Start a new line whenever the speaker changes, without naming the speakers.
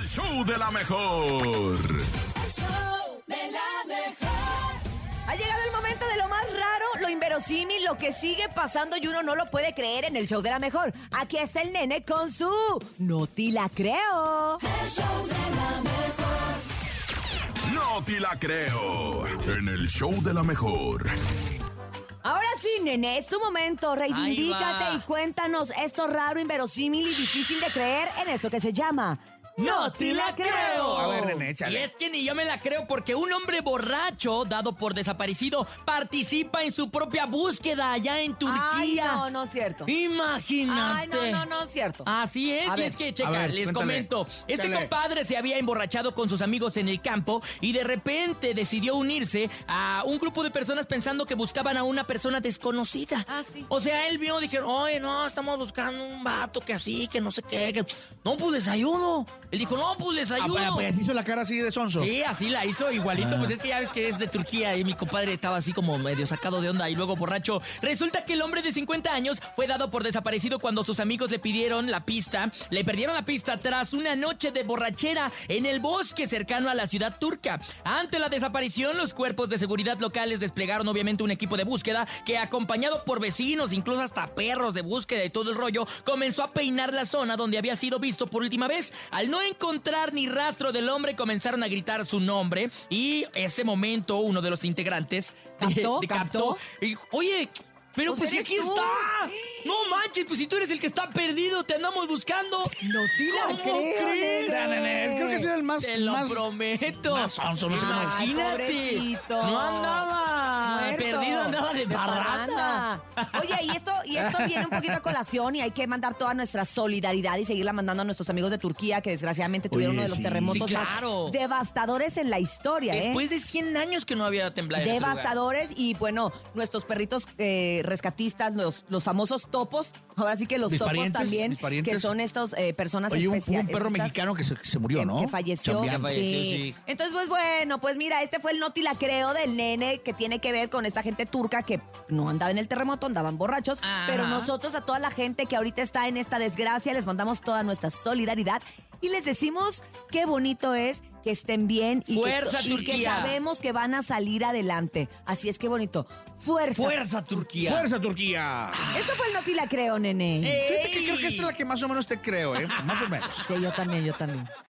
El show de la mejor.
Ha llegado el momento de lo más raro, lo inverosímil, lo que sigue pasando y uno no lo puede creer en el show de la mejor. Aquí está el nene con su No te la creo.
No te la creo. En el show de la mejor.
Ahora sí, nene, es tu momento. Reivindícate y cuéntanos esto raro, inverosímil y difícil de creer en eso que se llama No te la creo.
Y es que ni yo me la creo porque un hombre borracho, dado por desaparecido, participa en su propia búsqueda allá en Turquía.
Ay, no, no es cierto.
Imagínate.
Ay, no, no, no es cierto.
Así es,
A
y
ver,
es que, checa,
ver,
les
cuéntale.
comento. Este compadre se había emborrachado con sus amigos en el campo y de repente decidió unirse a un grupo de personas pensando que buscaban a una persona desconocida.
Ah, sí.
O sea, él vio, dijeron, oye, no, estamos buscando un vato que así, que no sé qué. que- No, pues les ayudo. Él dijo, no, pues les
Ah,
ayudo.
pues, pues, la cara así de sonso.
Sí, así la hizo igualito, pues es que ya ves que es de Turquía y mi compadre estaba así como medio sacado de onda y luego borracho. Resulta que el hombre de 50 años fue dado por desaparecido cuando sus amigos le pidieron la pista, le perdieron la pista tras una noche de borrachera en el bosque cercano a la ciudad turca. Ante la desaparición, los cuerpos de seguridad locales desplegaron obviamente un equipo de búsqueda que acompañado por vecinos, incluso hasta perros de búsqueda y todo el rollo, comenzó a peinar la zona donde había sido visto por última vez. Al no encontrar ni rastro del hombre, comenzaron a gritar su nombre y ese momento uno de los integrantes de-
¿Captó?
de-
¿Captó?
y dijo, Oye, pero
Pues
pues, aquí
tú.
está. No manches, pues si tú eres el que está perdido, te andamos buscando.
No te la
¿Cómo
creo,
crees?
creo que era el más.
Te lo
más-
prometo.
más sonso, no
Ay,
Imagínate.
pobrecito.
No andaba
Muerto.
perdido, andaba de, parranda.
Oye, y esto, y esto viene un poquito a colación y hay que mandar toda nuestra solidaridad y seguirla mandando a nuestros amigos de Turquía que desgraciadamente tuvieron
Oye,
uno de los
sí.
terremotos
Sí,
más
claro.
devastadores en la historia, ¿eh?
Después de 100 años que no había temblado
devastadores y bueno, nuestros perritos eh, rescatistas, los, los famosos topos, ahora sí que los
Mis
topos
parientes,
también, que son estos eh, personas
Oye, un, un perro mexicano que se, que se murió, ¿no?
que falleció.
Que falleció, sí.
Entonces, pues bueno, pues mira, este fue el noti la creo del nene que tiene que ver con esta gente turca que no andaba en el terremoto, andaban borrachos.
Ajá.
Pero nosotros a toda la gente que ahorita está en esta desgracia les mandamos toda nuestra solidaridad y les decimos qué bonito es que estén bien y,
Fuerza,
que, y que
Turquía.
sabemos que van a salir adelante. Así es que bonito. Fuerza.
Fuerza, Turquía.
¡Fuerza, Turquía!
Esto fue el noti la creo, nene.
Fíjate que creo que esta es la que más o menos te creo, ¿eh? Más o menos.
Sí, yo también, yo también.